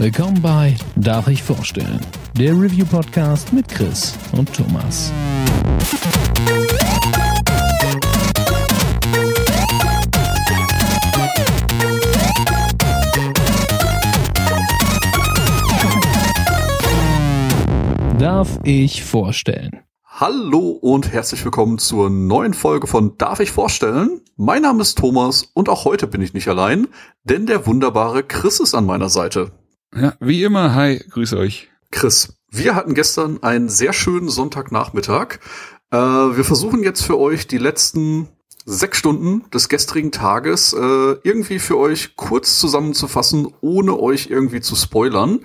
Willkommen bei Darf ich vorstellen? Der Review-Podcast mit Chris und Thomas. Darf ich vorstellen? Hallo und herzlich willkommen zur neuen Folge von Darf ich vorstellen? Mein Name ist Thomas und auch heute bin ich nicht allein, denn der wunderbare Chris ist an meiner Seite. Ja, wie immer, hi, grüß euch. Chris, wir hatten gestern einen sehr schönen Sonntagnachmittag. Äh, wir versuchen jetzt für euch die letzten sechs Stunden des gestrigen Tages äh, irgendwie für euch kurz zusammenzufassen, ohne euch irgendwie zu spoilern.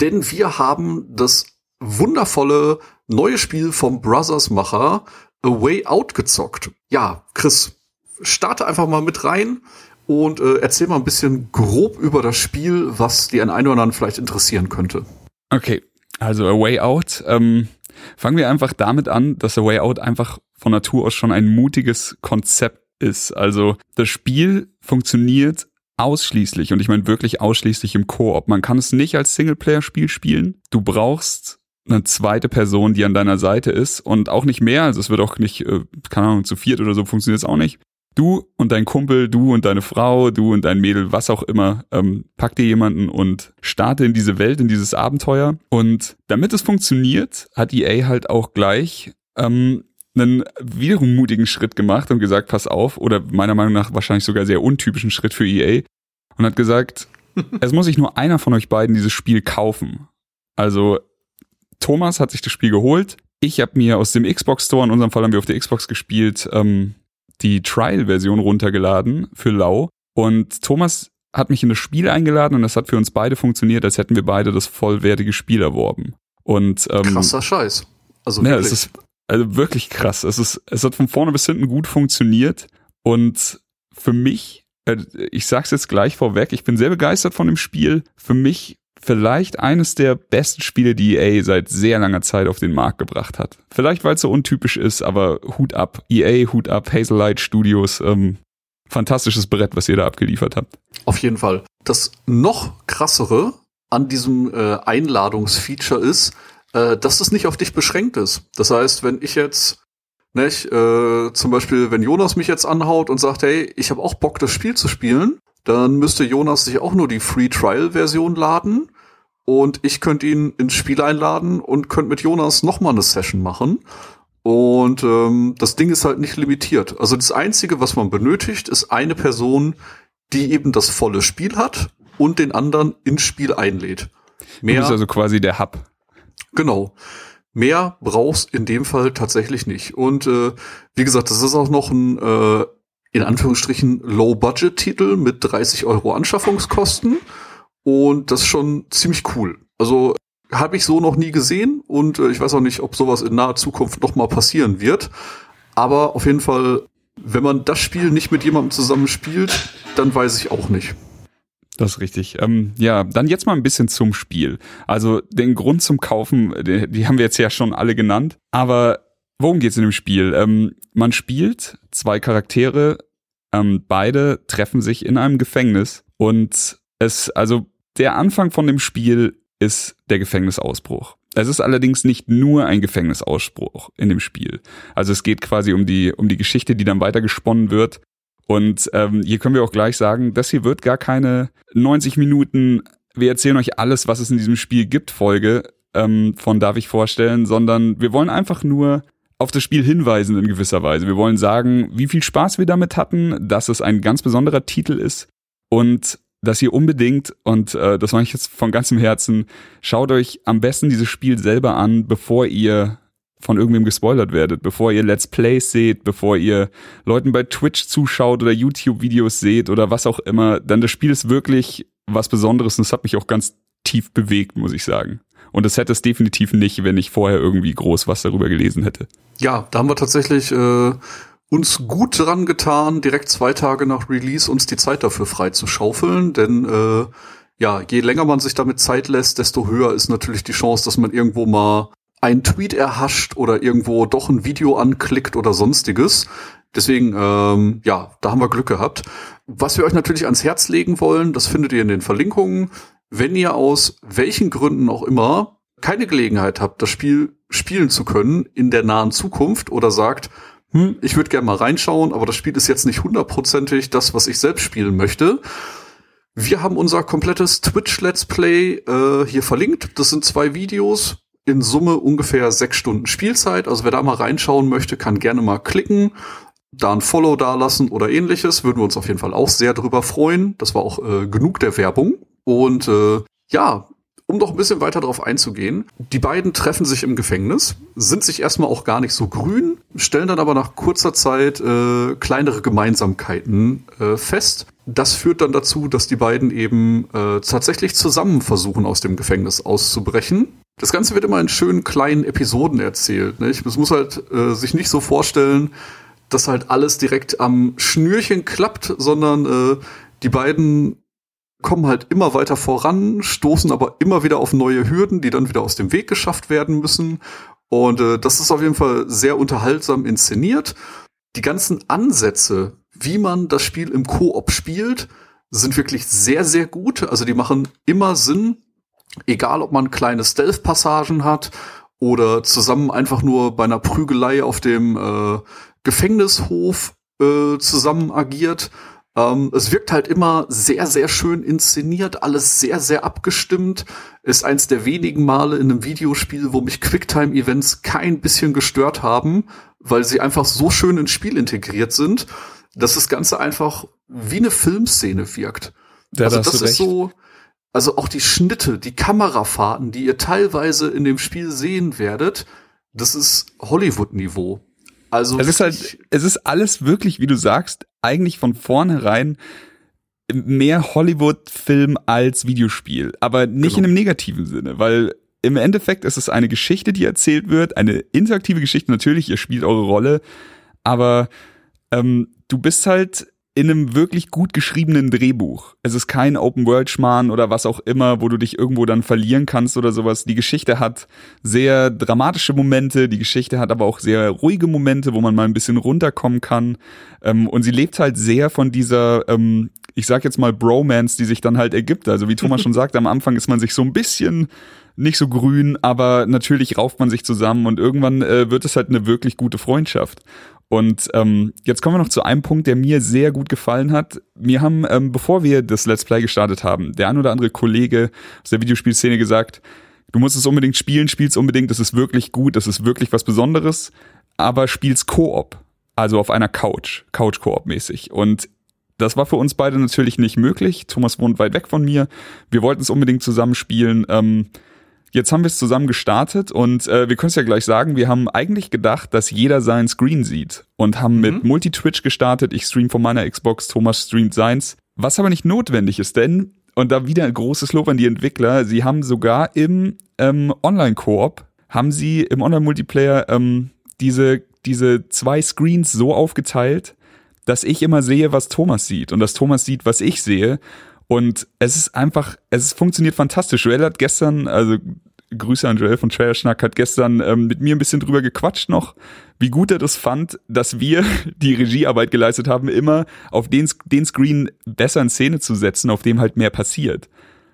Denn wir haben das wundervolle neue Spiel vom Brothers-Macher A Way Out gezockt. Ja, Chris, starte einfach mal mit rein und äh, erzähl mal ein bisschen grob über das Spiel, was die einen oder anderen vielleicht interessieren könnte. Okay, also A Way Out. Ähm, fangen wir einfach damit an, dass A Way Out einfach von Natur aus schon ein mutiges Konzept ist. Also das Spiel funktioniert ausschließlich und ich meine wirklich ausschließlich im Koop. Man kann es nicht als Singleplayer-Spiel spielen. Du brauchst eine zweite Person, die an deiner Seite ist und auch nicht mehr. Also es wird auch nicht, äh, keine Ahnung, zu viert oder so funktioniert es auch nicht. Du und dein Kumpel, du und deine Frau, du und dein Mädel, was auch immer, ähm, pack dir jemanden und starte in diese Welt, in dieses Abenteuer. Und damit es funktioniert, hat EA halt auch gleich ähm, einen wiederum mutigen Schritt gemacht und gesagt, pass auf, oder meiner Meinung nach wahrscheinlich sogar sehr untypischen Schritt für EA und hat gesagt, es muss sich nur einer von euch beiden dieses Spiel kaufen. Also Thomas hat sich das Spiel geholt. Ich habe mir aus dem Xbox Store, in unserem Fall haben wir auf der Xbox gespielt, ähm, die Trial-Version runtergeladen für Lau. Und Thomas hat mich in das Spiel eingeladen und das hat für uns beide funktioniert, als hätten wir beide das vollwertige Spiel erworben. Und ähm, krasser Scheiß. Also ja, es ist also wirklich krass. Es ist, es hat von vorne bis hinten gut funktioniert und für mich, äh, ich sag's jetzt gleich vorweg, ich bin sehr begeistert von dem Spiel. Für mich vielleicht eines der besten Spiele, die EA seit sehr langer Zeit auf den Markt gebracht hat. Vielleicht, weil es so untypisch ist, aber Hut ab. EA, Hut ab, Hazellight Studios, ähm, fantastisches Brett, was ihr da abgeliefert habt. Auf jeden Fall. Das noch krassere an diesem äh, Einladungsfeature ist, äh, dass es nicht auf dich beschränkt ist. Das heißt, wenn ich jetzt nicht, äh, zum Beispiel, wenn Jonas mich jetzt anhaut und sagt, hey, ich habe auch Bock, das Spiel zu spielen, dann müsste Jonas sich auch nur die Free Trial Version laden und ich könnte ihn ins Spiel einladen und könnte mit Jonas nochmal eine Session machen. Und ähm, das Ding ist halt nicht limitiert. Also das Einzige, was man benötigt, ist eine Person, die eben das volle Spiel hat und den anderen ins Spiel einlädt. Mehr, du bist also quasi der Hub. Genau. Mehr brauchst in dem Fall tatsächlich nicht. Und äh, wie gesagt, das ist auch noch ein äh, in Anführungsstrichen Low-Budget-Titel mit 30 Euro Anschaffungskosten. Und das ist schon ziemlich cool. Also habe ich so noch nie gesehen und äh, ich weiß auch nicht, ob sowas in naher Zukunft noch mal passieren wird. Aber auf jeden Fall, wenn man das Spiel nicht mit jemandem zusammen spielt, dann weiß ich auch nicht. Das ist richtig. Ähm, ja, dann jetzt mal ein bisschen zum Spiel. Also den Grund zum Kaufen, die, die haben wir jetzt ja schon alle genannt. Aber worum geht's in dem Spiel? Ähm, man spielt zwei Charaktere, ähm, beide treffen sich in einem Gefängnis und es, also der Anfang von dem Spiel ist der Gefängnisausbruch. Es ist allerdings nicht nur ein Gefängnisausbruch in dem Spiel. Also es geht quasi um die, um die Geschichte, die dann weiter gesponnen wird. Und ähm, hier können wir auch gleich sagen, das hier wird gar keine 90 Minuten, wir erzählen euch alles, was es in diesem Spiel gibt, Folge ähm, von Darf ich vorstellen, sondern wir wollen einfach nur auf das Spiel hinweisen in gewisser Weise. Wir wollen sagen, wie viel Spaß wir damit hatten, dass es ein ganz besonderer Titel ist und dass ihr unbedingt, und äh, das mache ich jetzt von ganzem Herzen, schaut euch am besten dieses Spiel selber an, bevor ihr von irgendwem gespoilert werdet, bevor ihr Let's Plays seht, bevor ihr Leuten bei Twitch zuschaut oder YouTube-Videos seht oder was auch immer, dann das Spiel ist wirklich was Besonderes und es hat mich auch ganz tief bewegt, muss ich sagen. Und es hätte es definitiv nicht, wenn ich vorher irgendwie groß was darüber gelesen hätte. Ja, da haben wir tatsächlich äh, uns gut dran getan, direkt zwei Tage nach Release uns die Zeit dafür frei zu schaufeln, denn äh, ja, je länger man sich damit Zeit lässt, desto höher ist natürlich die Chance, dass man irgendwo mal einen Tweet erhascht oder irgendwo doch ein Video anklickt oder sonstiges. Deswegen, ähm, ja, da haben wir Glück gehabt. Was wir euch natürlich ans Herz legen wollen, das findet ihr in den Verlinkungen, wenn ihr aus welchen Gründen auch immer keine Gelegenheit habt, das Spiel spielen zu können in der nahen Zukunft oder sagt, hm, ich würde gerne mal reinschauen, aber das Spiel ist jetzt nicht hundertprozentig das, was ich selbst spielen möchte. Wir haben unser komplettes Twitch Let's Play äh, hier verlinkt. Das sind zwei Videos, in Summe ungefähr sechs Stunden Spielzeit. Also wer da mal reinschauen möchte, kann gerne mal klicken, da ein Follow dalassen oder ähnliches. Würden wir uns auf jeden Fall auch sehr drüber freuen. Das war auch äh, genug der Werbung. Und äh, ja, um noch ein bisschen weiter darauf einzugehen, die beiden treffen sich im Gefängnis, sind sich erstmal auch gar nicht so grün, stellen dann aber nach kurzer Zeit äh, kleinere Gemeinsamkeiten äh, fest. Das führt dann dazu, dass die beiden eben äh, tatsächlich zusammen versuchen, aus dem Gefängnis auszubrechen. Das Ganze wird immer in schönen kleinen Episoden erzählt. Nicht? Es muss halt äh, sich nicht so vorstellen, dass halt alles direkt am Schnürchen klappt, sondern äh, die beiden kommen halt immer weiter voran, stoßen aber immer wieder auf neue Hürden, die dann wieder aus dem Weg geschafft werden müssen. Und äh, das ist auf jeden Fall sehr unterhaltsam inszeniert. Die ganzen Ansätze, wie man das Spiel im Koop spielt, sind wirklich sehr, sehr gut. Also die machen immer Sinn, egal ob man kleine Stealth-Passagen hat oder zusammen einfach nur bei einer Prügelei auf dem äh, Gefängnishof äh, zusammen agiert ähm, es wirkt halt immer sehr, sehr schön inszeniert, alles sehr, sehr abgestimmt. Ist eins der wenigen Male in einem Videospiel, wo mich Quicktime-Events kein bisschen gestört haben, weil sie einfach so schön ins Spiel integriert sind, dass das Ganze einfach wie eine Filmszene wirkt. Ja, also das ist recht. so, also auch die Schnitte, die Kamerafahrten, die ihr teilweise in dem Spiel sehen werdet, das ist Hollywood-Niveau. Also Es ist halt, es ist alles wirklich, wie du sagst, eigentlich von vornherein mehr Hollywood-Film als Videospiel, aber nicht Genau. in einem negativen Sinne, weil im Endeffekt ist es eine Geschichte, die erzählt wird, eine interaktive Geschichte. Natürlich, ihr spielt eure Rolle, aber ähm, du bist halt in einem wirklich gut geschriebenen Drehbuch. Es ist kein Open-World-Schmarrn oder was auch immer, wo du dich irgendwo dann verlieren kannst oder sowas. Die Geschichte hat sehr dramatische Momente, die Geschichte hat aber auch sehr ruhige Momente, wo man mal ein bisschen runterkommen kann. Ähm, und sie lebt halt sehr von dieser, ähm, ich sag jetzt mal, Bromance, die sich dann halt ergibt. Also wie Thomas schon sagte, am Anfang ist man sich so ein bisschen nicht so grün, aber natürlich rauft man sich zusammen und irgendwann äh, wird es halt eine wirklich gute Freundschaft. Und ähm, jetzt kommen wir noch zu einem Punkt, der mir sehr gut gefallen hat. Mir haben, ähm, bevor wir das Let's Play gestartet haben, der ein oder andere Kollege aus der Videospielszene gesagt, du musst es unbedingt spielen, spiel's unbedingt, das ist wirklich gut, das ist wirklich was Besonderes, aber spiel's Koop, also auf einer Couch, Couch-Koop mäßig. Und das war für uns beide natürlich nicht möglich. Thomas wohnt weit weg von mir. Wir wollten es unbedingt zusammen spielen. Ähm, Jetzt haben wir es zusammen gestartet und äh, wir können es ja gleich sagen, wir haben eigentlich gedacht, dass jeder seinen Screen sieht und haben mit Multi-Twitch gestartet. Ich stream von meiner Xbox, Thomas streamt seins. Was aber nicht notwendig ist, denn, und da wieder ein großes Lob an die Entwickler, sie haben sogar im ähm, Online-Koop, haben sie im Online-Multiplayer ähm, diese, diese zwei Screens so aufgeteilt, dass ich immer sehe, was Thomas sieht und dass Thomas sieht, was ich sehe. Und es ist einfach, es funktioniert fantastisch. Joel hat gestern, also Grüße an Joel von Trailer Schnack, hat gestern ähm, mit mir ein bisschen drüber gequatscht noch, wie gut er das fand, dass wir die Regiearbeit geleistet haben, immer auf den, den Screen besser in Szene zu setzen, auf dem halt mehr passiert.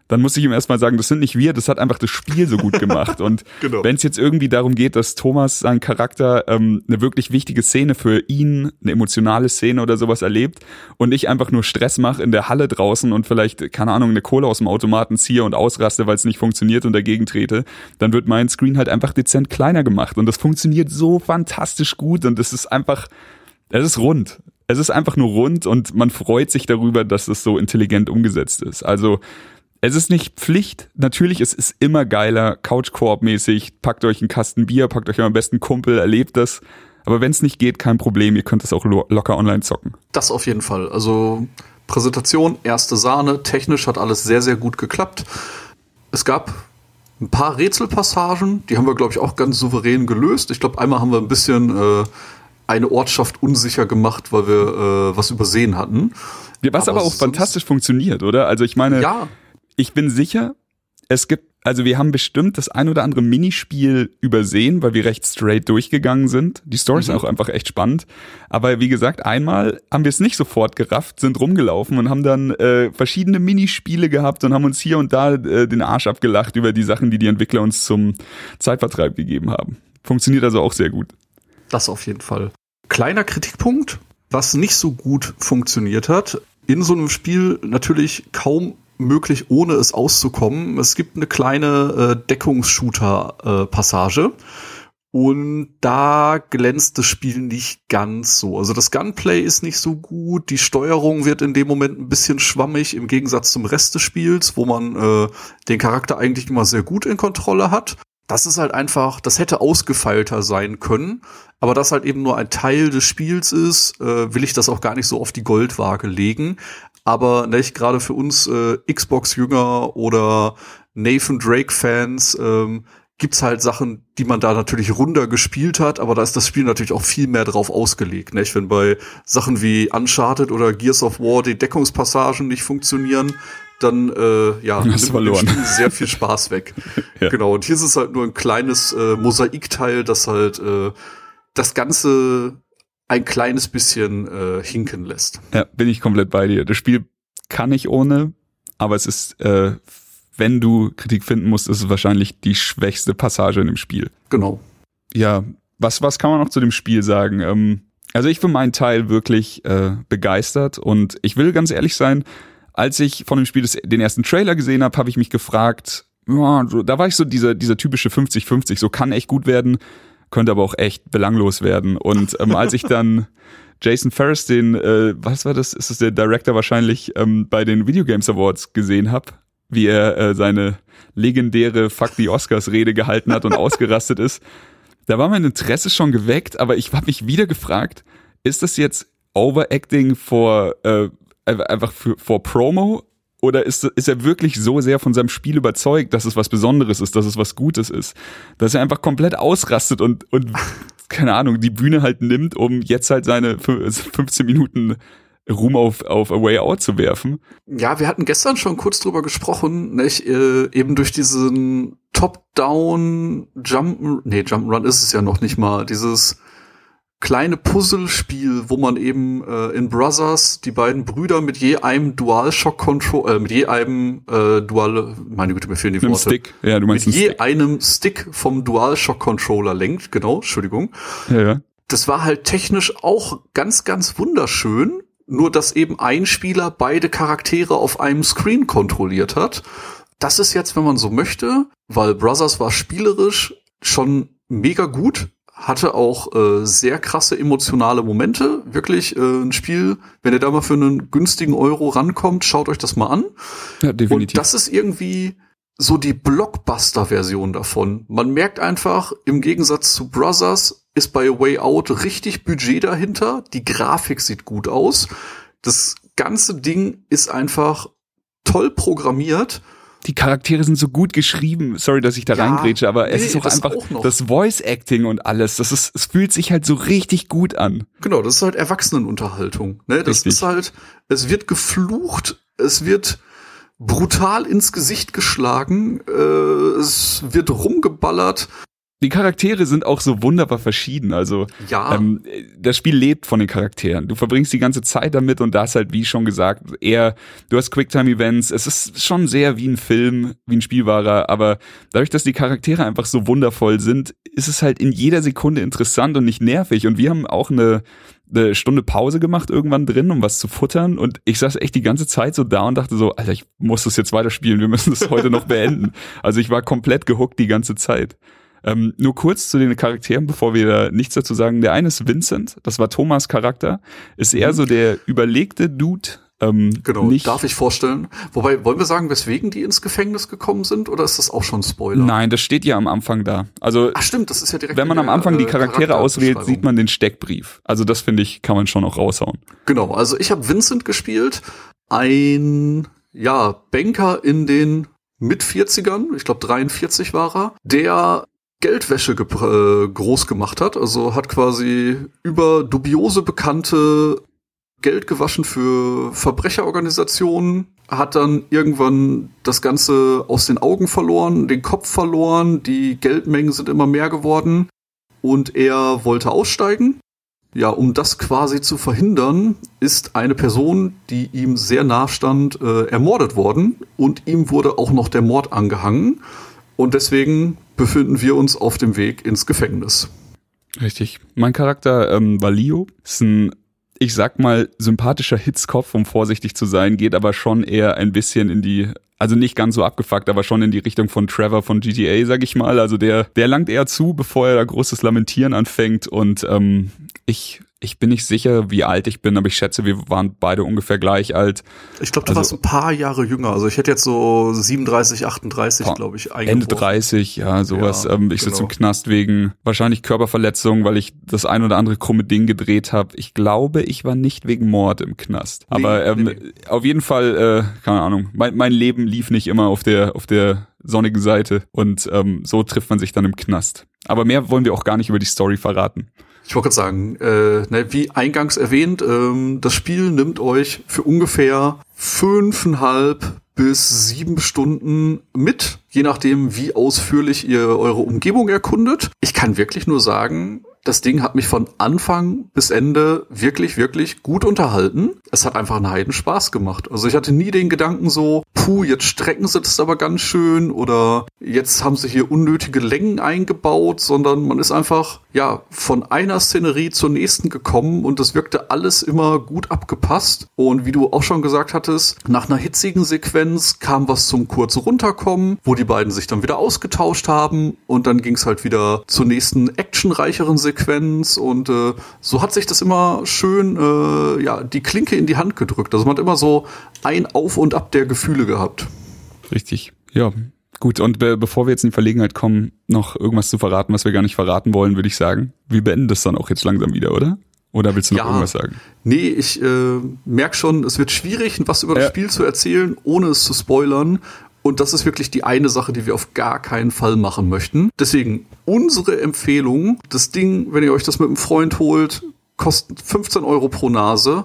Dann muss ich ihm erstmal sagen, das sind nicht wir, das hat einfach das Spiel so gut gemacht. Und Genau. wenn es jetzt irgendwie darum geht, dass Thomas seinen Charakter ähm, eine wirklich wichtige Szene für ihn, eine emotionale Szene oder sowas erlebt und ich einfach nur Stress mache in der Halle draußen und vielleicht, keine Ahnung, eine Kohle aus dem Automaten ziehe und ausraste, weil es nicht funktioniert und dagegen trete, dann wird mein Screen halt einfach dezent kleiner gemacht. Und das funktioniert so fantastisch gut und es ist einfach, es ist rund. Es ist einfach nur rund und man freut sich darüber, dass es so intelligent umgesetzt ist. Also es ist nicht Pflicht. Natürlich, es ist immer geiler, Couch-Koop-mäßig. Packt euch einen Kasten Bier, packt euch euren besten Kumpel, erlebt das. Aber wenn es nicht geht, kein Problem. Ihr könnt es auch lo locker online zocken. Das auf jeden Fall. Also Präsentation, erste Sahne, technisch hat alles sehr, sehr gut geklappt. Es gab ein paar Rätselpassagen, die haben wir, glaube ich, auch ganz souverän gelöst. Ich glaube, einmal haben wir ein bisschen äh, eine Ortschaft unsicher gemacht, weil wir äh, was übersehen hatten. Was aber, Aber auch fantastisch funktioniert, oder? Also ich meine, Ja, ich bin sicher, es gibt also wir haben bestimmt das ein oder andere Minispiel übersehen, weil wir recht straight durchgegangen sind. Die Story ist Mhm. auch einfach echt spannend. Aber wie gesagt, einmal haben wir es nicht sofort gerafft, sind rumgelaufen und haben dann äh, verschiedene Minispiele gehabt und haben uns hier und da äh, den Arsch abgelacht über die Sachen, die die Entwickler uns zum Zeitvertreib gegeben haben. Funktioniert also auch sehr gut. Das auf jeden Fall. Kleiner Kritikpunkt, was nicht so gut funktioniert hat. In so einem Spiel natürlich kaum möglich, ohne es auszukommen. Es gibt eine kleine äh, Deckungsshooter-Passage. und da glänzt das Spiel nicht ganz so. Also das Gunplay ist nicht so gut, die Steuerung wird in dem Moment ein bisschen schwammig im Gegensatz zum Rest des Spiels, wo man äh, den Charakter eigentlich immer sehr gut in Kontrolle hat. Das ist halt einfach, das hätte ausgefeilter sein können, aber das halt eben nur ein Teil des Spiels ist, äh, will ich das auch gar nicht so auf die Goldwaage legen. Aber ich gerade für uns äh, Xbox-Jünger oder Nathan Drake-Fans ähm, gibt's halt Sachen, die man da natürlich runder gespielt hat, aber da ist das Spiel natürlich auch viel mehr drauf ausgelegt. Nicht? Wenn bei Sachen wie Uncharted oder Gears of War die Deckungspassagen nicht funktionieren, dann äh, ja, nimmt verloren. Spiel sehr viel Spaß weg. Ja. Genau, und hier ist es halt nur ein kleines äh, Mosaikteil, das halt äh, das Ganze ein kleines bisschen äh, hinken lässt. Ja, bin ich komplett bei dir. Das Spiel kann ich ohne, aber es ist, äh, wenn du Kritik finden musst, ist es wahrscheinlich die schwächste Passage in dem Spiel. Genau. Ja, was, was kann man noch zu dem Spiel sagen? Ähm, also ich für meinen Teil wirklich äh, begeistert und ich will ganz ehrlich sein, als ich von dem Spiel das, den ersten Trailer gesehen habe, habe ich mich gefragt, ja, da war ich so dieser, dieser typische 50-50, so kann echt gut werden, könnte aber auch echt belanglos werden. Und ähm, als ich dann Jason Ferris, den, äh, was war das, ist das der Director wahrscheinlich, ähm, bei den Video Games Awards gesehen habe, wie er äh, seine legendäre Fuck the Oscars Rede gehalten hat und ausgerastet ist, da war mein Interesse schon geweckt, aber ich habe mich wieder gefragt, ist das jetzt Overacting vor äh, einfach für, vor Promo oder ist, ist er wirklich so sehr von seinem Spiel überzeugt, dass es was Besonderes ist, dass es was Gutes ist, dass er einfach komplett ausrastet und und keine Ahnung die Bühne halt nimmt, um jetzt halt seine fü- 15 Minuten Ruhm auf auf A Way Out zu werfen. Ja, wir hatten gestern schon kurz drüber gesprochen, nicht? Äh, eben durch diesen Top-Down Jump, nee, Jump'n'Run ist es ja noch nicht mal, dieses kleine Puzzlespiel, wo man eben äh, in Brothers die beiden Brüder mit je einem DualShock Control, äh, mit je einem äh, Dual, meine Güte, mir fehlen die Worte. Stick. Ja, du meinst Mit je Stick. einem Stick vom DualShock Controller lenkt, genau, Entschuldigung Ja, ja. das war halt technisch auch ganz, ganz wunderschön. Nur, dass eben ein Spieler beide Charaktere auf einem Screen kontrolliert hat. Das ist jetzt, wenn man so möchte, weil Brothers war spielerisch schon mega gut, hatte auch äh, sehr krasse emotionale Momente. Wirklich äh, ein Spiel, wenn ihr da mal für einen günstigen Euro rankommt, schaut euch das mal an. ja Und definitiv. das ist irgendwie so die Blockbuster-Version davon. Man merkt einfach, im Gegensatz zu Brothers ist bei Way Out richtig Budget dahinter. Die Grafik sieht gut aus. Das ganze Ding ist einfach toll programmiert. Die Charaktere sind so gut geschrieben. Sorry, dass ich da Ja, reingrätsche, aber es nee, ist auch das einfach auch das Voice Acting und alles. Das ist, es fühlt sich halt so richtig gut an. Genau, das ist halt Erwachsenenunterhaltung. Ne? Das Richtig. ist halt, es wird geflucht, es wird brutal ins Gesicht geschlagen, äh, es wird rumgeballert. Die Charaktere sind auch so wunderbar verschieden. Also Ja, ähm, das Spiel lebt von den Charakteren. Du verbringst die ganze Zeit damit und da ist halt, wie schon gesagt, eher, du hast Quicktime-Events. Es ist schon sehr wie ein Film, wie ein Spielwahrer, aber dadurch, dass die Charaktere einfach so wundervoll sind, ist es halt in jeder Sekunde interessant und nicht nervig. Und wir haben auch eine, eine Stunde Pause gemacht irgendwann drin, um was zu futtern. Und ich saß echt die ganze Zeit so da und dachte so, Alter, ich muss das jetzt weiterspielen, wir müssen das heute noch beenden. Also ich war komplett gehuckt die ganze Zeit. Ähm, nur kurz zu den Charakteren, bevor wir da nichts dazu sagen. Der eine ist Vincent, das war Thomas Charakter, ist eher so der überlegte Dude. Ähm, Genau, nicht, darf ich vorstellen. Wobei, wollen wir sagen, weswegen die ins Gefängnis gekommen sind, oder ist das auch schon Spoiler? Nein, das steht ja am Anfang da. Also Ach stimmt, das ist ja direkt wenn man am Anfang die äh, Charaktere auswählt, sieht man den Steckbrief. Also das finde ich, kann man schon auch raushauen. Genau, also ich habe Vincent gespielt, ein ja, Banker in den mit 40ern, ich glaube 43 war er, der Geldwäsche gepr- äh, groß gemacht hat, also hat quasi über dubiose bekannte Geld gewaschen für Verbrecherorganisationen, hat dann irgendwann das Ganze aus den Augen verloren, den Kopf verloren, die Geldmengen sind immer mehr geworden und er wollte aussteigen. Ja, um das quasi zu verhindern, ist eine Person, die ihm sehr nah stand, äh, ermordet worden und ihm wurde auch noch der Mord angehangen und deswegen befinden wir uns auf dem Weg ins Gefängnis. Richtig. Mein Charakter ähm, war Leo, ist ein ich sag mal, sympathischer Hitzkopf, um vorsichtig zu sein, geht aber schon eher ein bisschen in die, also nicht ganz so abgefuckt, aber schon in die Richtung von Trevor von GTA, sag ich mal. Also der, der langt eher zu, bevor er da großes Lamentieren anfängt und ähm, ich ich bin nicht sicher, wie alt ich bin, aber ich schätze, wir waren beide ungefähr gleich alt. Ich glaube, du also, warst ein paar Jahre jünger. Also ich hätte jetzt so 37, 38, glaube ich, Ende 30, ja, sowas. Ja, ähm, ich genau. sitze im Knast wegen wahrscheinlich Körperverletzung, weil ich das ein oder andere krumme Ding gedreht habe. Ich glaube, ich war nicht wegen Mord im Knast. Aber ähm, nee, nee. auf jeden Fall, äh, keine Ahnung, mein, mein Leben lief nicht immer auf der, auf der sonnigen Seite und ähm, so trifft man sich dann im Knast. Aber mehr wollen wir auch gar nicht über die Story verraten. Ich wollte gerade sagen, äh, ne, wie eingangs erwähnt, ähm, das Spiel nimmt euch für ungefähr fünfeinhalb bis sieben Stunden mit, je nachdem, wie ausführlich ihr eure Umgebung erkundet. Ich kann wirklich nur sagen, das Ding hat mich von Anfang bis Ende wirklich, wirklich gut unterhalten. Es hat einfach einen Heiden Spaß gemacht. Also ich hatte nie den Gedanken so, puh, jetzt strecken sie das aber ganz schön oder jetzt haben sie hier unnötige Längen eingebaut, sondern man ist einfach, ja, von einer Szenerie zur nächsten gekommen und das wirkte alles immer gut abgepasst. Und wie du auch schon gesagt hattest, nach einer hitzigen Sequenz kam was zum kurz runterkommen, wo die beiden sich dann wieder ausgetauscht haben und dann ging es halt wieder zur nächsten actionreicheren Sequenz und äh, so hat sich das immer schön äh, ja die Klinke in die Hand gedrückt. Also man hat immer so ein Auf und Ab der Gefühle gehabt. Richtig. Ja, Gut, und be bevor wir jetzt in die Verlegenheit kommen, noch irgendwas zu verraten, was wir gar nicht verraten wollen, würde ich sagen, wir beenden das dann auch jetzt langsam wieder, oder? Oder willst du noch ja, irgendwas sagen? Nee, ich äh, merke schon, es wird schwierig, was über das Spiel zu erzählen, ohne es zu spoilern. Und das ist wirklich die eine Sache, die wir auf gar keinen Fall machen möchten. Deswegen unsere Empfehlung, das Ding, wenn ihr euch das mit einem Freund holt, kostet 15 Euro pro Nase.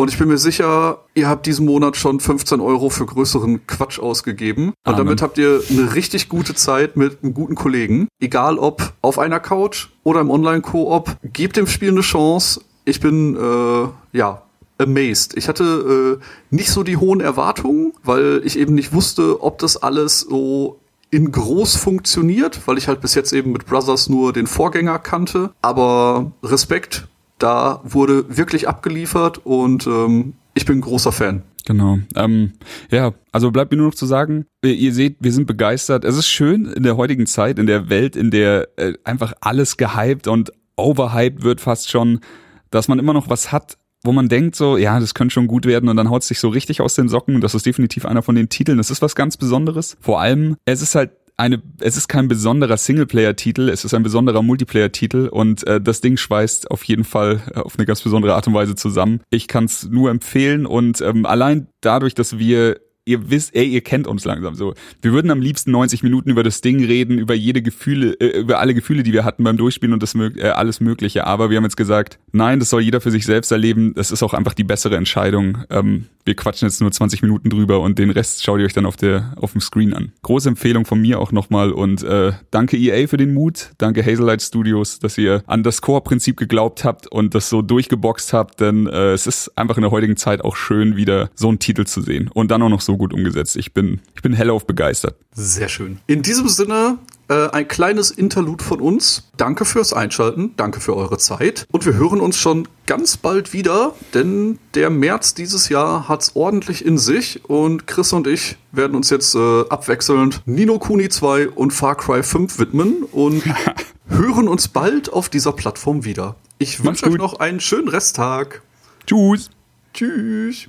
Und ich bin mir sicher, ihr habt diesen Monat schon 15 Euro für größeren Quatsch ausgegeben. Und Amen. damit habt ihr eine richtig gute Zeit mit einem guten Kollegen. Egal ob auf einer Couch oder im Online-Koop. Gebt dem Spiel eine Chance. Ich bin, äh, ja, amazed. Ich hatte äh, nicht so die hohen Erwartungen, weil ich eben nicht wusste, ob das alles so in groß funktioniert, weil ich halt bis jetzt eben mit Brothers nur den Vorgänger kannte. Aber Respekt, da wurde wirklich abgeliefert und ähm, ich bin großer Fan. Genau. Ähm, ja, also bleibt mir nur noch zu sagen, ihr seht, wir sind begeistert. Es ist schön in der heutigen Zeit, in der Welt, in der äh, einfach alles gehypt und overhyped wird fast schon, dass man immer noch was hat, wo man denkt so, ja, das könnte schon gut werden und dann haut es sich so richtig aus den Socken. Das ist definitiv einer von den Titeln. Das ist was ganz Besonderes. Vor allem, es ist halt eine, es ist kein besonderer Singleplayer-Titel, es ist ein besonderer Multiplayer-Titel und äh, das Ding schweißt auf jeden Fall äh, auf eine ganz besondere Art und Weise zusammen. Ich kann es nur empfehlen und ähm, allein dadurch, dass wir ihr wisst, ey, ihr kennt uns langsam so. Wir würden am liebsten 90 Minuten über das Ding reden, über jede Gefühle, äh, über alle Gefühle, die wir hatten beim Durchspielen und das äh, alles Mögliche. Aber wir haben jetzt gesagt, nein, das soll jeder für sich selbst erleben. Das ist auch einfach die bessere Entscheidung. Ähm, wir quatschen jetzt nur 20 Minuten drüber und den Rest schaut ihr euch dann auf der auf dem Screen an. Große Empfehlung von mir auch nochmal und äh, danke EA für den Mut, danke Hazelight Studios, dass ihr an das Core-Prinzip geglaubt habt und das so durchgeboxt habt, denn äh, es ist einfach in der heutigen Zeit auch schön, wieder so einen Titel zu sehen und dann auch noch so gut umgesetzt. Ich bin ich bin hellauf begeistert. Sehr schön. In diesem Sinne äh, ein kleines Interlude von uns. Danke fürs Einschalten, danke für eure Zeit. Und wir hören uns schon ganz bald wieder, denn der März dieses Jahr hat's ordentlich in sich und Chris und ich werden uns jetzt äh, abwechselnd Nino Kuni 2 und Far Cry 5 widmen und hören uns bald auf dieser Plattform wieder. Ich wünsche euch noch einen schönen Resttag. Tschüss. Tschüss.